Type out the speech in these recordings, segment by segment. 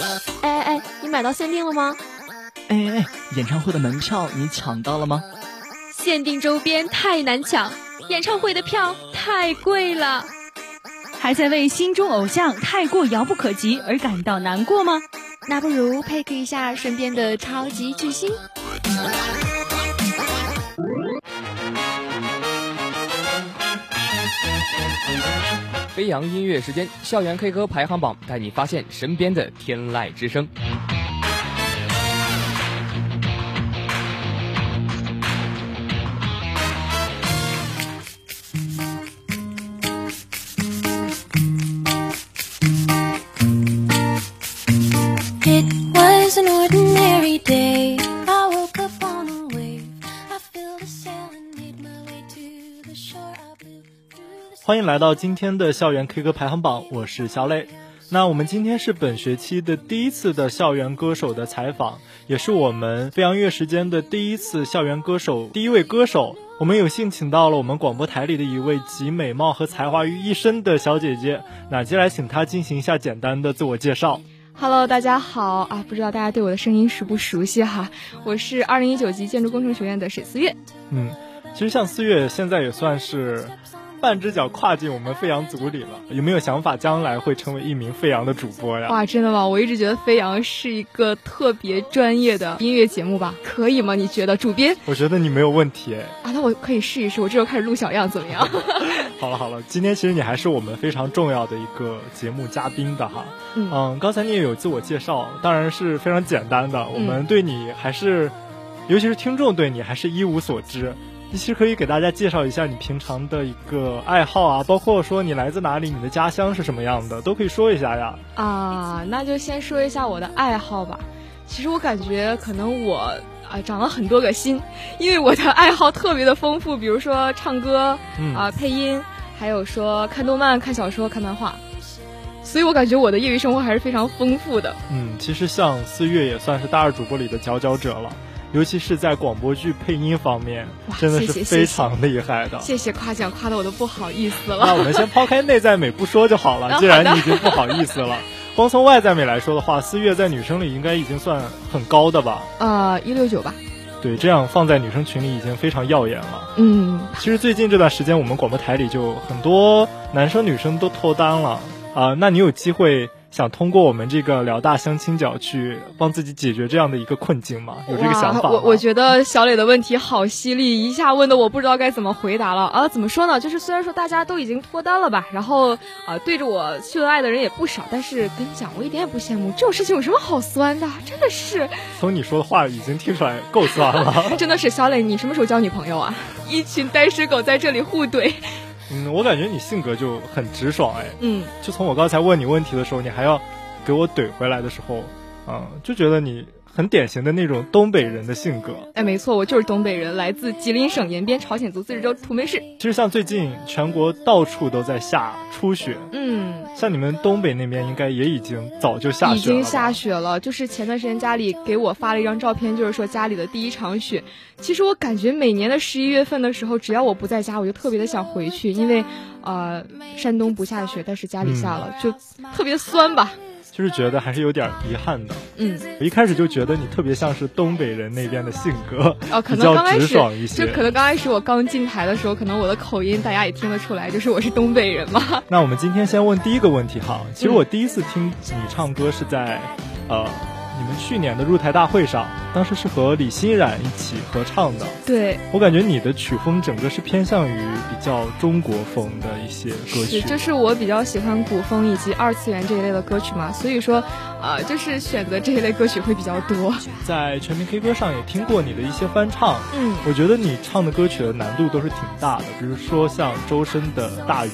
哎哎哎，你买到限定了吗？哎哎哎，演唱会的门票你抢到了吗？限定周边太难抢，演唱会的票太贵了。还在为心中偶像太过遥不可及而感到难过吗？那不如配合一下身边的超级巨星。飞扬音乐时间，校园 K 歌排行榜带你发现身边的天籁之声。欢迎来到今天的校园 K 歌排行榜，我是小磊。那我们今天是本学期的第一次的校园歌手的采访，也是我们飞扬乐时间的第一次校园歌手第一位歌手。我们有幸请到了我们广播台里的一位集美貌和才华于一身的小姐姐，那接下来请她进行一下简单的自我介绍。Hello，大家好啊！不知道大家对我的声音熟不熟悉哈？我是二零一九级建筑工程学院的沈思月。嗯，其实像思月现在也算是。半只脚跨进我们飞扬组里了，有没有想法将来会成为一名飞扬的主播呀？哇，真的吗？我一直觉得飞扬是一个特别专业的音乐节目吧？可以吗？你觉得？主编？我觉得你没有问题。啊，那我可以试一试。我这时候开始录小样，怎么样？好了好了，今天其实你还是我们非常重要的一个节目嘉宾的哈。嗯，刚才你也有自我介绍，当然是非常简单的。我们对你还是，尤其是听众对你还是一无所知。其实可以给大家介绍一下你平常的一个爱好啊，包括说你来自哪里，你的家乡是什么样的，都可以说一下呀。啊，那就先说一下我的爱好吧。其实我感觉可能我啊长了很多个心，因为我的爱好特别的丰富，比如说唱歌啊、配音，还有说看动漫、看小说、看漫画。所以我感觉我的业余生活还是非常丰富的。嗯，其实像四月也算是大二主播里的佼佼者了。尤其是在广播剧配音方面，真的是非常厉害的。谢谢夸奖，夸的我都不好意思了。那我们先抛开内在美不说就好了。既然你已经不好意思了，光从外在美来说的话，思月在女生里应该已经算很高的吧？呃，一六九吧。对，这样放在女生群里已经非常耀眼了。嗯，其实最近这段时间，我们广播台里就很多男生女生都脱单了啊。那你有机会？想通过我们这个辽大相亲角去帮自己解决这样的一个困境吗？有这个想法我我觉得小磊的问题好犀利，一下问的我不知道该怎么回答了啊！怎么说呢？就是虽然说大家都已经脱单了吧，然后啊对着我秀恩爱的人也不少，但是跟你讲，我一点也不羡慕。这种事情有什么好酸的？真的是。从你说的话已经听出来够酸了。真的是小磊，你什么时候交女朋友啊？一群单身狗在这里互怼。嗯，我感觉你性格就很直爽哎。嗯，就从我刚才问你问题的时候，你还要给我怼回来的时候，嗯，就觉得你。很典型的那种东北人的性格，哎，没错，我就是东北人，来自吉林省延边朝鲜族自治州土门市。其实像最近全国到处都在下初雪，嗯，像你们东北那边应该也已经早就下雪了。已经下雪了，就是前段时间家里给我发了一张照片，就是说家里的第一场雪。其实我感觉每年的十一月份的时候，只要我不在家，我就特别的想回去，因为，呃，山东不下雪，但是家里下了，就特别酸吧。就是觉得还是有点遗憾的。嗯，我一开始就觉得你特别像是东北人那边的性格，哦，可能刚开始就可能刚开始我刚进台的时候，可能我的口音大家也听得出来，就是我是东北人嘛。那我们今天先问第一个问题哈，其实我第一次听你唱歌是在，呃。你们去年的入台大会上，当时是和李欣冉一起合唱的。对我感觉你的曲风整个是偏向于比较中国风的一些歌曲。是，就是我比较喜欢古风以及二次元这一类的歌曲嘛，所以说，呃，就是选择这一类歌曲会比较多。在全民 K 歌上也听过你的一些翻唱，嗯，我觉得你唱的歌曲的难度都是挺大的，比如说像周深的《大鱼》。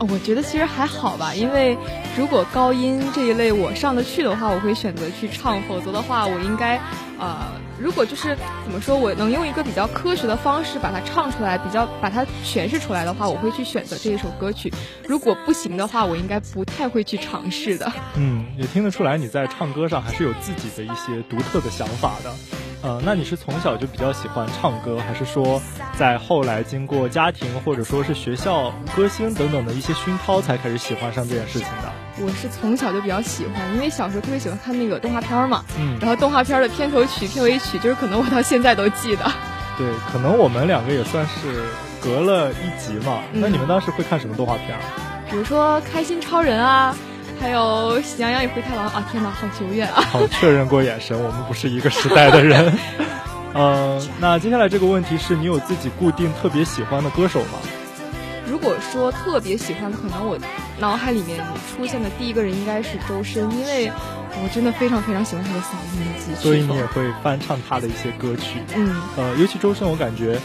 我觉得其实还好吧，因为如果高音这一类我上得去的话，我会选择去唱；否则的话，我应该，呃，如果就是怎么说，我能用一个比较科学的方式把它唱出来，比较把它诠释出来的话，我会去选择这一首歌曲。如果不行的话，我应该不太会去尝试的。嗯，也听得出来你在唱歌上还是有自己的一些独特的想法的。呃，那你是从小就比较喜欢唱歌，还是说在后来经过家庭或者说是学校歌星等等的一些熏陶，才开始喜欢上这件事情的？我是从小就比较喜欢，因为小时候特别喜欢看那个动画片嘛，嗯，然后动画片的片头曲、片尾曲，就是可能我到现在都记得。对，可能我们两个也算是隔了一集嘛。那你们当时会看什么动画片？比如说《开心超人》啊，还有《喜羊羊与灰太狼》啊！天哪，好久远啊！好，确认过眼神，我们不是一个时代的人。嗯，那接下来这个问题是你有自己固定特别喜欢的歌手吗？如果说特别喜欢，可能我脑海里面出现的第一个人应该是周深，因为我真的非常非常喜欢他的嗓音所以你也会翻唱他的一些歌曲。嗯，呃，尤其周深，我感觉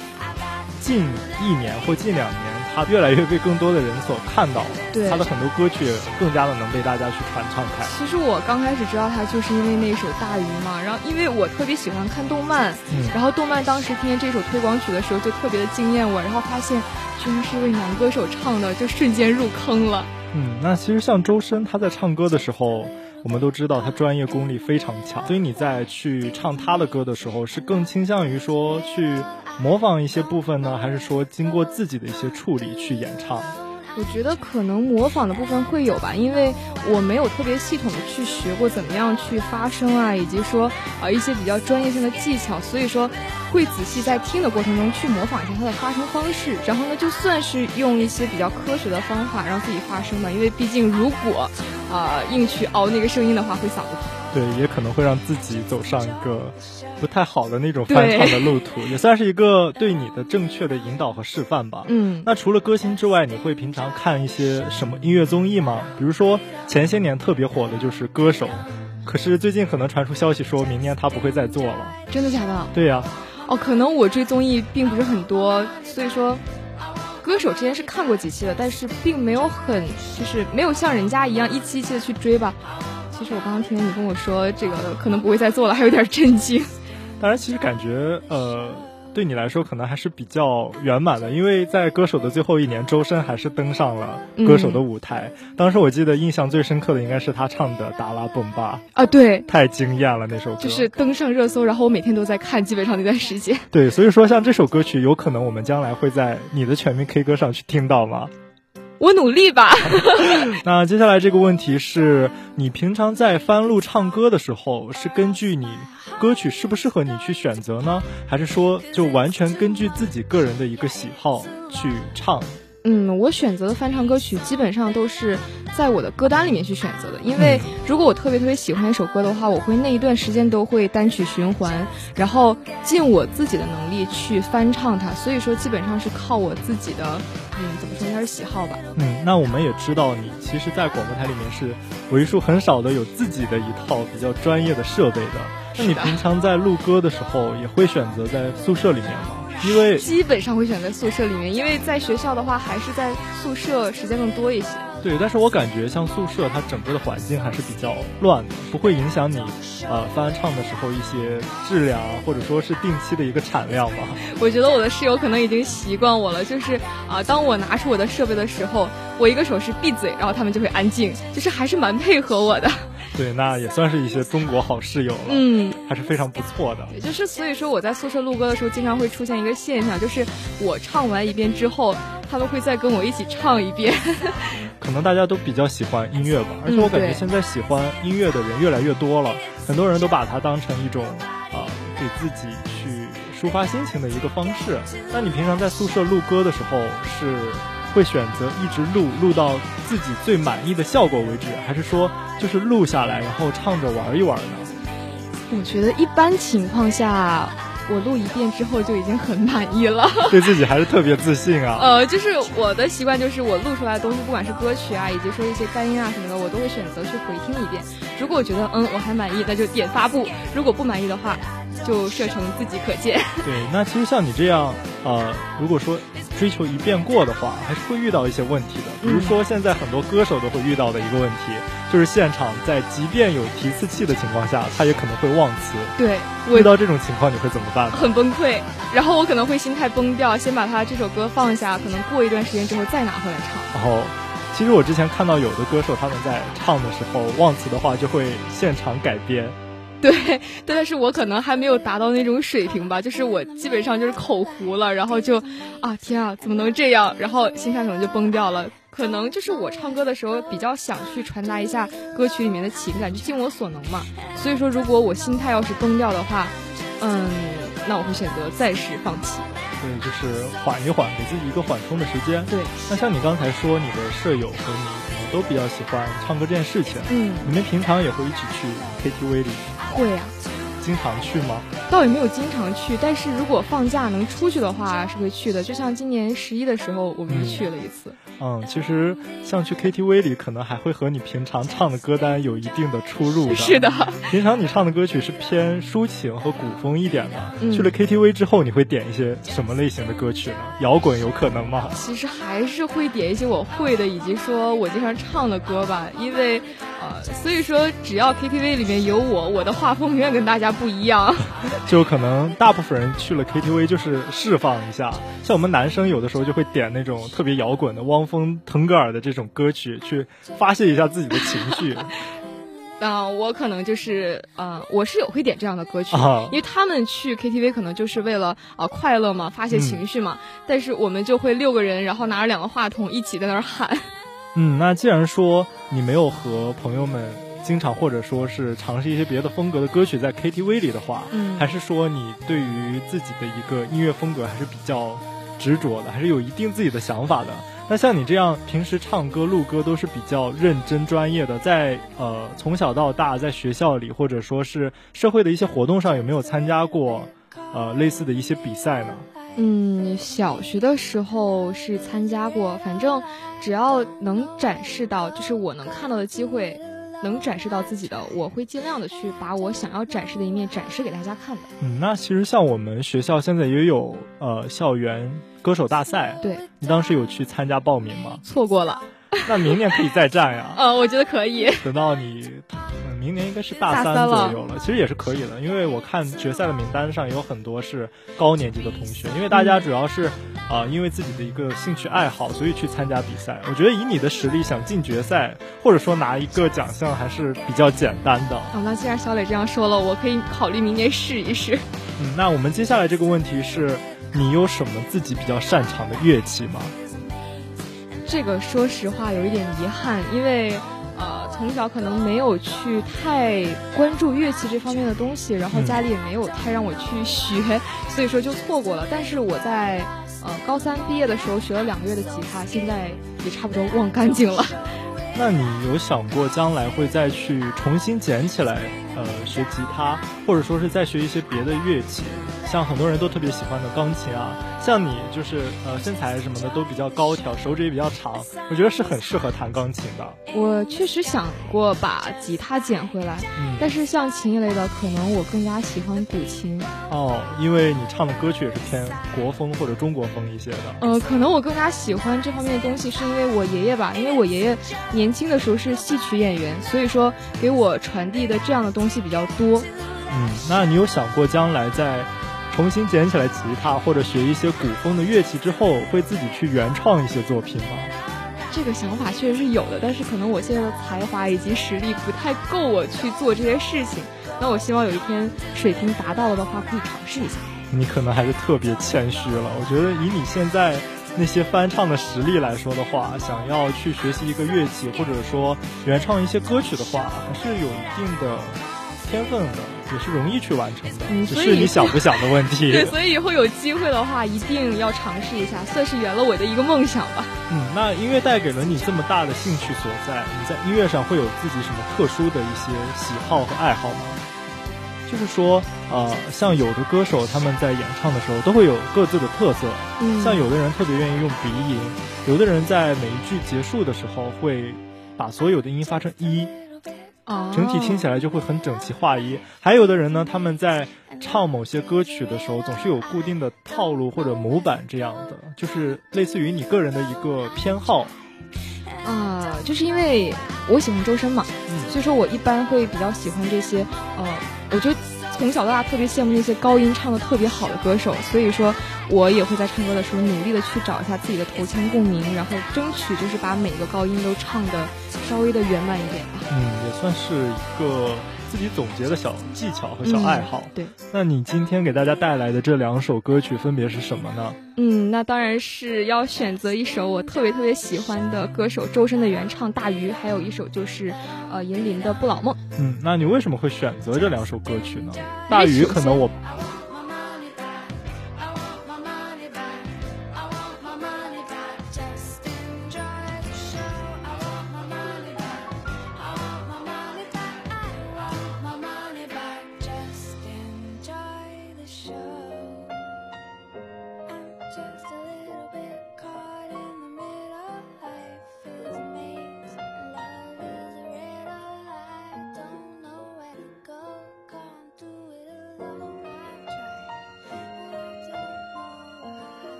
近一年或近两年，他越来越被更多的人所看到了。对，他的很多歌曲更加的能被大家去传唱开。其实我刚开始知道他，就是因为那首《大鱼》嘛。然后因为我特别喜欢看动漫，嗯，然后动漫当时听见这首推广曲的时候，就特别的惊艳我。然后发现居然是一位男歌手唱的，就瞬间入坑了。嗯，那其实像周深，他在唱歌的时候，我们都知道他专业功力非常强，所以你在去唱他的歌的时候，是更倾向于说去模仿一些部分呢，还是说经过自己的一些处理去演唱？我觉得可能模仿的部分会有吧，因为我没有特别系统的去学过怎么样去发声啊，以及说啊一些比较专业性的技巧，所以说会仔细在听的过程中去模仿一下它的发声方式，然后呢就算是用一些比较科学的方法让自己发声吧，因为毕竟如果啊硬去熬那个声音的话会嗓子疼。对，也可能会让自己走上一个不太好的那种翻唱的路途，也算是一个对你的正确的引导和示范吧。嗯，那除了歌星之外，你会平常看一些什么音乐综艺吗？比如说前些年特别火的就是《歌手》，可是最近可能传出消息说明年他不会再做了。真的假的？对呀。哦，可能我追综艺并不是很多，所以说。歌手之前是看过几期的，但是并没有很，就是没有像人家一样一期一期的去追吧。其实我刚刚听你跟我说这个可能不会再做了，还有点震惊。当然，其实感觉呃，对你来说可能还是比较圆满的，因为在歌手的最后一年，周深还是登上了歌手的舞台。嗯、当时我记得印象最深刻的应该是他唱的《达拉崩吧》啊，对，太惊艳了那首歌，就是登上热搜，然后我每天都在看，基本上那段时间。对，所以说像这首歌曲，有可能我们将来会在你的全民 K 歌上去听到吗？我努力吧。那接下来这个问题是你平常在翻录唱歌的时候，是根据你歌曲适不适合你去选择呢，还是说就完全根据自己个人的一个喜好去唱？嗯，我选择的翻唱歌曲基本上都是在我的歌单里面去选择的，因为如果我特别特别喜欢一首歌的话，我会那一段时间都会单曲循环，然后尽我自己的能力去翻唱它。所以说，基本上是靠我自己的，嗯，怎么说，应该是喜好吧。嗯，那我们也知道你其实，在广播台里面是为数很少的有自己的一套比较专业的设备的。那你平常在录歌的时候，也会选择在宿舍里面吗？因为基本上会选择宿舍里面，因为在学校的话，还是在宿舍时间更多一些。对，但是我感觉像宿舍，它整个的环境还是比较乱的，不会影响你呃翻唱的时候一些质量，或者说是定期的一个产量吧。我觉得我的室友可能已经习惯我了，就是啊，当我拿出我的设备的时候，我一个手势闭嘴，然后他们就会安静，就是还是蛮配合我的。对，那也算是一些中国好室友了，嗯，还是非常不错的。也就是所以说，我在宿舍录歌的时候，经常会出现一个现象，就是我唱完一遍之后，他们会再跟我一起唱一遍。可能大家都比较喜欢音乐吧，而且我感觉现在喜欢音乐的人越来越多了，很多人都把它当成一种啊、呃、给自己去抒发心情的一个方式。那你平常在宿舍录歌的时候是？会选择一直录录到自己最满意的效果为止，还是说就是录下来然后唱着玩一玩呢？我觉得一般情况下，我录一遍之后就已经很满意了。对自己还是特别自信啊。呃，就是我的习惯就是我录出来的东西，不管是歌曲啊，以及说一些干音啊什么的，我都会选择去回听一遍。如果我觉得嗯我还满意，那就点发布；如果不满意的话，就设成自己可见。对，那其实像你这样，呃，如果说。追求一遍过的话，还是会遇到一些问题的。比如说，现在很多歌手都会遇到的一个问题，就是现场在即便有提词器的情况下，他也可能会忘词。对，遇到这种情况你会怎么办？很崩溃，然后我可能会心态崩掉，先把他这首歌放下，可能过一段时间之后再拿回来唱。然后，其实我之前看到有的歌手他们在唱的时候忘词的话，就会现场改编。对，但是我可能还没有达到那种水平吧，就是我基本上就是口糊了，然后就，啊天啊，怎么能这样？然后心态可能就崩掉了。可能就是我唱歌的时候比较想去传达一下歌曲里面的情感，就尽我所能嘛。所以说，如果我心态要是崩掉的话，嗯，那我会选择暂时放弃。对，就是缓一缓，给自己一个缓冲的时间。对，那像你刚才说，你的舍友和你可能都比较喜欢唱歌这件事情。嗯，你们平常也会一起去 KTV 里？会啊。经常去吗？倒也没有经常去，但是如果放假能出去的话，是会去的。就像今年十一的时候，我们就去了一次。嗯，其实像去 KTV 里，可能还会和你平常唱的歌单有一定的出入的。是的，平常你唱的歌曲是偏抒情和古风一点的。去了 KTV 之后，你会点一些什么类型的歌曲呢？摇滚有可能吗？其实还是会点一些我会的，以及说我经常唱的歌吧。因为，呃，所以说只要 KTV 里面有我，我的画风永远跟大家不一样。就可能大部分人去了 KTV 就是释放一下，像我们男生有的时候就会点那种特别摇滚的汪。峰腾格尔的这种歌曲，去发泄一下自己的情绪。啊，我可能就是，呃，我室友会点这样的歌曲，因为他们去 KTV 可能就是为了啊快乐嘛，发泄情绪嘛。但是我们就会六个人，然后拿着两个话筒一起在那儿喊。嗯，那既然说你没有和朋友们经常或者说是尝试一些别的风格的歌曲在 KTV 里的话，嗯，还是说你对于自己的一个音乐风格还是比较执着的，还是有一定自己的想法的？那像你这样平时唱歌、录歌都是比较认真、专业的，在呃从小到大在学校里或者说是社会的一些活动上，有没有参加过呃类似的一些比赛呢？嗯，小学的时候是参加过，反正只要能展示到，就是我能看到的机会。能展示到自己的，我会尽量的去把我想要展示的一面展示给大家看的。嗯，那其实像我们学校现在也有呃校园歌手大赛，对你当时有去参加报名吗？错过了，那明年可以再战呀。呃，我觉得可以。等到你。明年应该是大三左右了，其实也是可以的，因为我看决赛的名单上有很多是高年级的同学，因为大家主要是啊，因为自己的一个兴趣爱好，所以去参加比赛。我觉得以你的实力想进决赛，或者说拿一个奖项还是比较简单的。好，那既然小磊这样说了，我可以考虑明年试一试。嗯，那我们接下来这个问题是，你有什么自己比较擅长的乐器吗？这个说实话有一点遗憾，因为。呃，从小可能没有去太关注乐器这方面的东西，然后家里也没有太让我去学，所以说就错过了。但是我在呃高三毕业的时候学了两个月的吉他，现在也差不多忘干净了。那你有想过将来会再去重新捡起来，呃，学吉他，或者说是再学一些别的乐器？像很多人都特别喜欢的钢琴啊，像你就是呃身材什么的都比较高挑，手指也比较长，我觉得是很适合弹钢琴的。我确实想过把吉他捡回来，但是像琴一类的，可能我更加喜欢古琴。哦，因为你唱的歌曲也是偏国风或者中国风一些的。呃，可能我更加喜欢这方面的东西，是因为我爷爷吧，因为我爷爷年轻的时候是戏曲演员，所以说给我传递的这样的东西比较多。嗯，那你有想过将来在？重新捡起来吉他，或者学一些古风的乐器之后，会自己去原创一些作品吗？这个想法确实是有的，但是可能我现在的才华以及实力不太够我去做这些事情。那我希望有一天水平达到了的话，可以尝试一下。你可能还是特别谦虚了。我觉得以你现在那些翻唱的实力来说的话，想要去学习一个乐器，或者说原创一些歌曲的话，还是有一定的天分的。也是容易去完成的，只是你想不想的问题。对，所以以后有机会的话，一定要尝试一下，算是圆了我的一个梦想吧。嗯，那音乐带给了你这么大的兴趣所在，你在音乐上会有自己什么特殊的一些喜好和爱好吗？就是说，呃，像有的歌手他们在演唱的时候都会有各自的特色，嗯，像有的人特别愿意用鼻音，有的人在每一句结束的时候会把所有的音发成一。整体听起来就会很整齐划一。还有的人呢，他们在唱某些歌曲的时候，总是有固定的套路或者模板这样的，就是类似于你个人的一个偏好。啊，就是因为我喜欢周深嘛，所以说我一般会比较喜欢这些。呃，我就从小到大特别羡慕那些高音唱的特别好的歌手，所以说我也会在唱歌的时候努力的去找一下自己的头腔共鸣，然后争取就是把每个高音都唱的稍微的圆满一点吧。嗯，也算是一个自己总结的小技巧和小爱好。对，那你今天给大家带来的这两首歌曲分别是什么呢？嗯，那当然是要选择一首我特别特别喜欢的歌手周深的原唱《大鱼》，还有一首就是呃银铃的《不老梦》。嗯，那你为什么会选择这两首歌曲呢？大鱼可能我。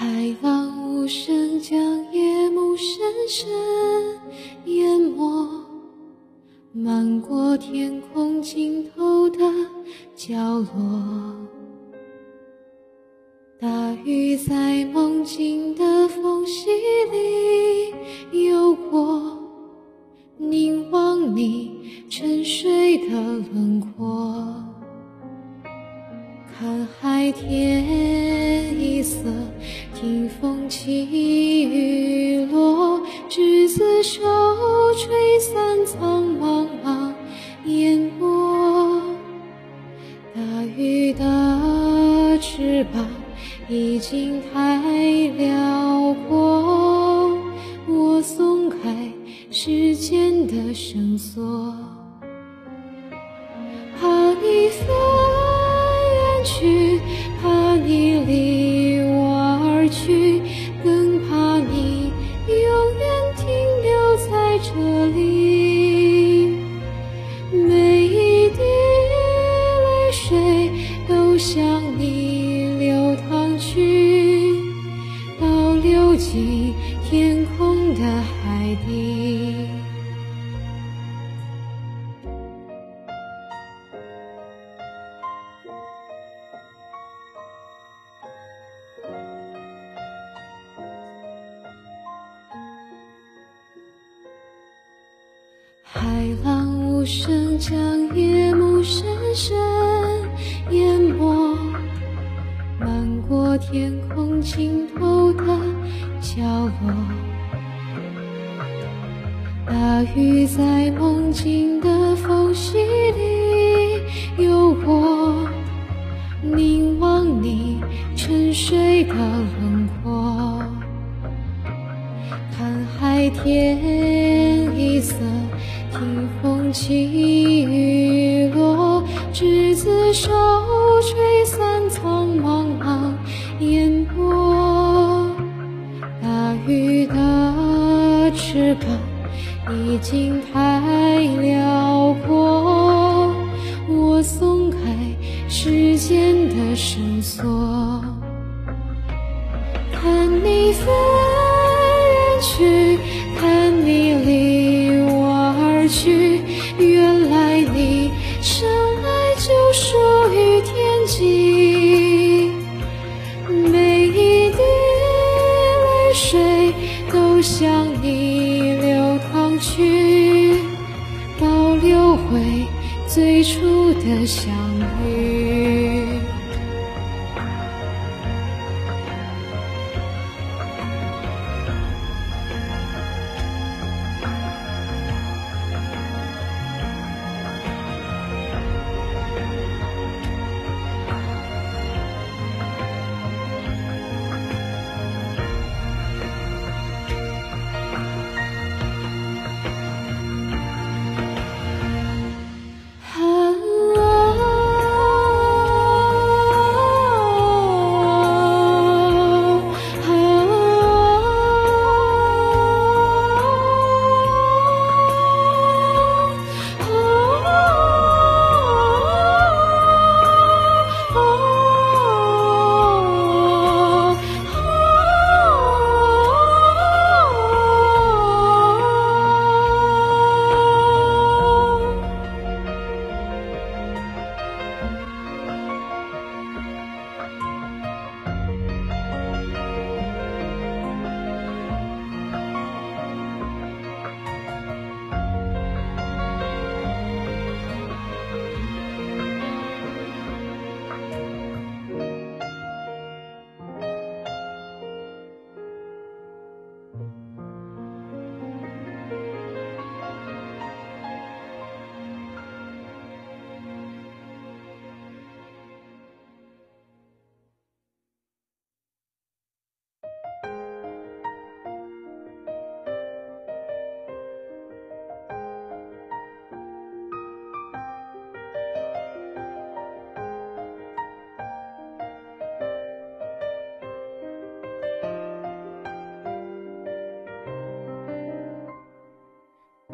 海浪无声，将夜幕深深淹没，漫过天空尽头的角落。大鱼在梦境的缝隙里游过，凝望你沉睡的轮廓，看海天一色。听风起雨落，执子手，吹散苍茫茫烟波。大鱼的翅膀已经太辽阔，我松开时间的绳索，倒流进天空的海底。听风起雨落，执子手，吹散苍茫茫烟波。大鱼的翅膀已经太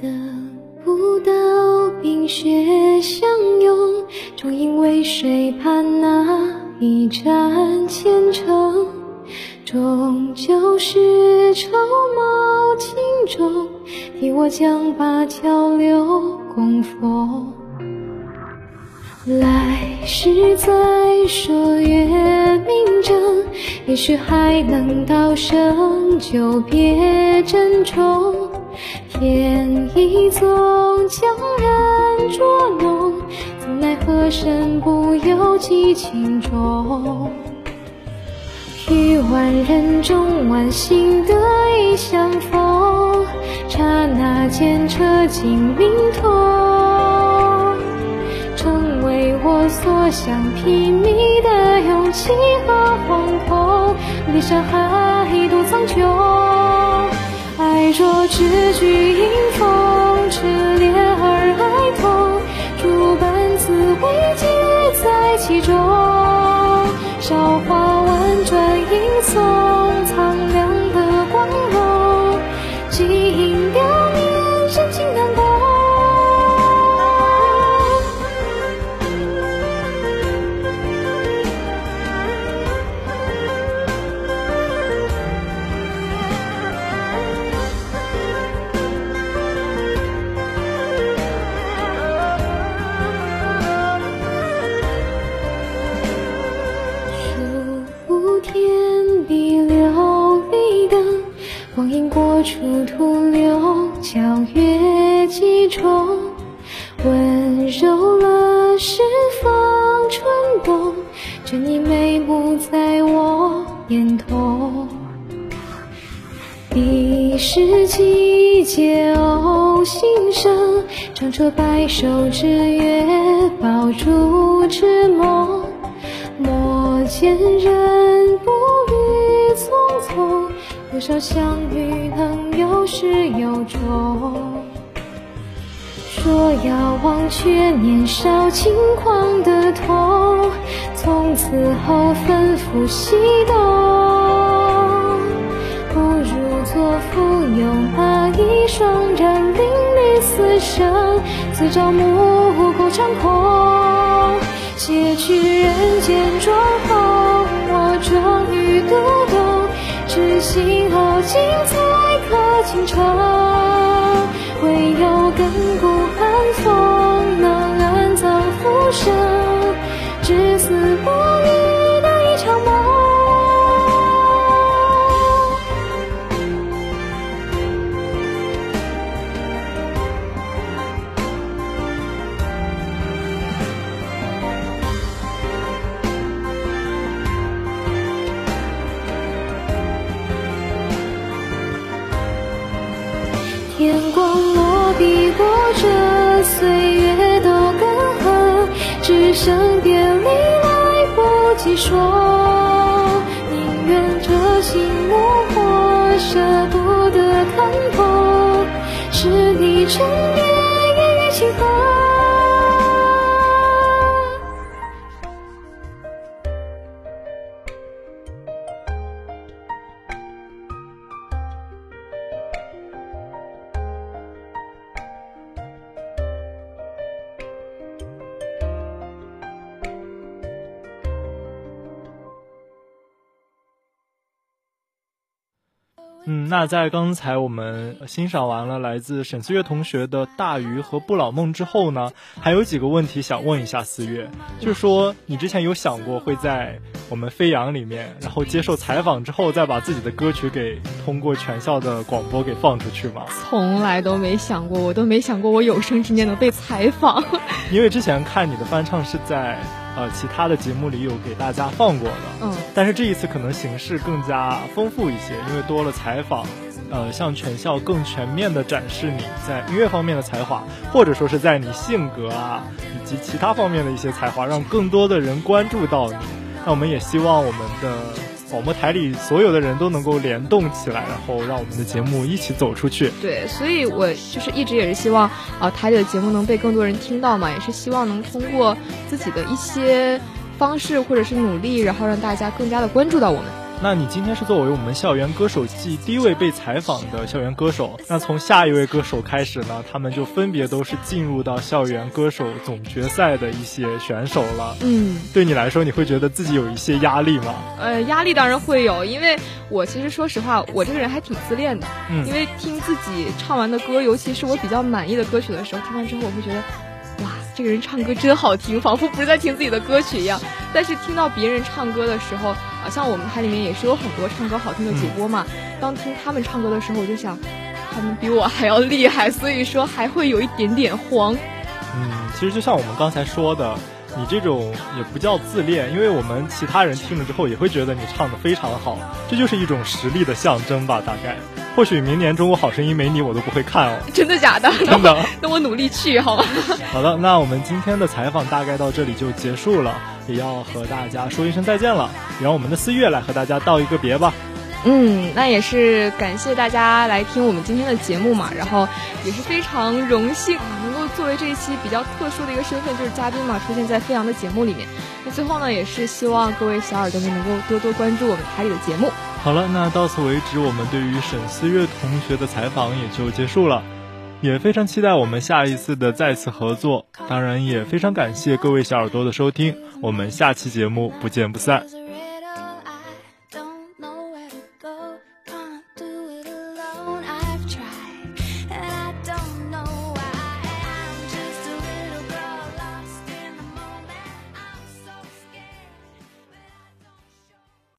等不到冰雪相拥，终因为谁盼那一盏前程，终究是绸缪轻重，替我将灞桥流供奉。来世再说月明争，也许还能道声久别珍重。天意总将人捉弄，怎奈何身不由己情重。于万人中，万幸得以相逢，刹那间彻尽明通，成为我所想披靡的勇气和惶恐。离山海独苍穹。爱若知菊迎风，炽烈而哀痛，诸般滋味皆在其中。韶华彼时季节偶心声，唱彻白首之约，抱烛之梦。莫见人不语匆匆，多少相遇能有始有终。说要忘却年少轻狂的痛，从此后分赴西东。不如做浮游那一双人，淋漓死生，自照目孤长空。卸去人间妆红，我终于读懂，知心傲景才可倾城。唯有亘古寒风，能安葬浮生，至死眼光落笔过这岁月都干涸，只剩别离来不及说。宁愿这心无火，舍不得看破，是你沉眠夜雨轻和那在刚才我们欣赏完了来自沈思月同学的《大鱼》和《不老梦》之后呢，还有几个问题想问一下思月，就是说你之前有想过会在我们飞扬里面，然后接受采访之后再把自己的歌曲给通过全校的广播给放出去吗？从来都没想过，我都没想过我有生之年能被采访。因为之前看你的翻唱是在呃其他的节目里有给大家放过的，嗯，但是这一次可能形式更加丰富一些，因为多了采访，呃，向全校更全面的展示你在音乐方面的才华，或者说是在你性格啊以及其他方面的一些才华，让更多的人关注到你。那我们也希望我们的广播台里所有的人都能够联动起来，然后让我们的节目一起走出去。对，所以我就是一直也是希望啊、台里的节目能被更多人听到嘛，也是希望能通过自己的一些方式或者是努力，然后让大家更加的关注到我们。那你今天是作为我们校园歌手季第一位被采访的校园歌手。那从下一位歌手开始呢，他们就分别都是进入到校园歌手总决赛的一些选手了。嗯，对你来说，你会觉得自己有一些压力吗？呃，压力当然会有，因为我其实说实话，我这个人还挺自恋的。嗯，因为听自己唱完的歌，尤其是我比较满意的歌曲的时候，听完之后我会觉得。哇这个人唱歌真好听，仿佛不是在听自己的歌曲一样。但是听到别人唱歌的时候，啊，像我们台里面也是有很多唱歌好听的主播嘛。当听他们唱歌的时候，我就想，他们比我还要厉害，所以说还会有一点点慌。嗯，其实就像我们刚才说的。你这种也不叫自恋，因为我们其他人听了之后也会觉得你唱的非常好，这就是一种实力的象征吧？大概，或许明年中国好声音没你我都不会看哦。真的假的？真的。那我努力去好吗？好的，那我们今天的采访大概到这里就结束了，也要和大家说一声再见了，让我们的四月来和大家道一个别吧。嗯，那也是感谢大家来听我们今天的节目嘛，然后也是非常荣幸作为这一期比较特殊的一个身份，就是嘉宾嘛，出现在飞扬的节目里面。那最后呢，也是希望各位小耳朵们能够多多关注我们台里的节目。好了，那到此为止，我们对于沈思月同学的采访也就结束了，也非常期待我们下一次的再次合作。当然，也非常感谢各位小耳朵的收听，我们下期节目不见不散。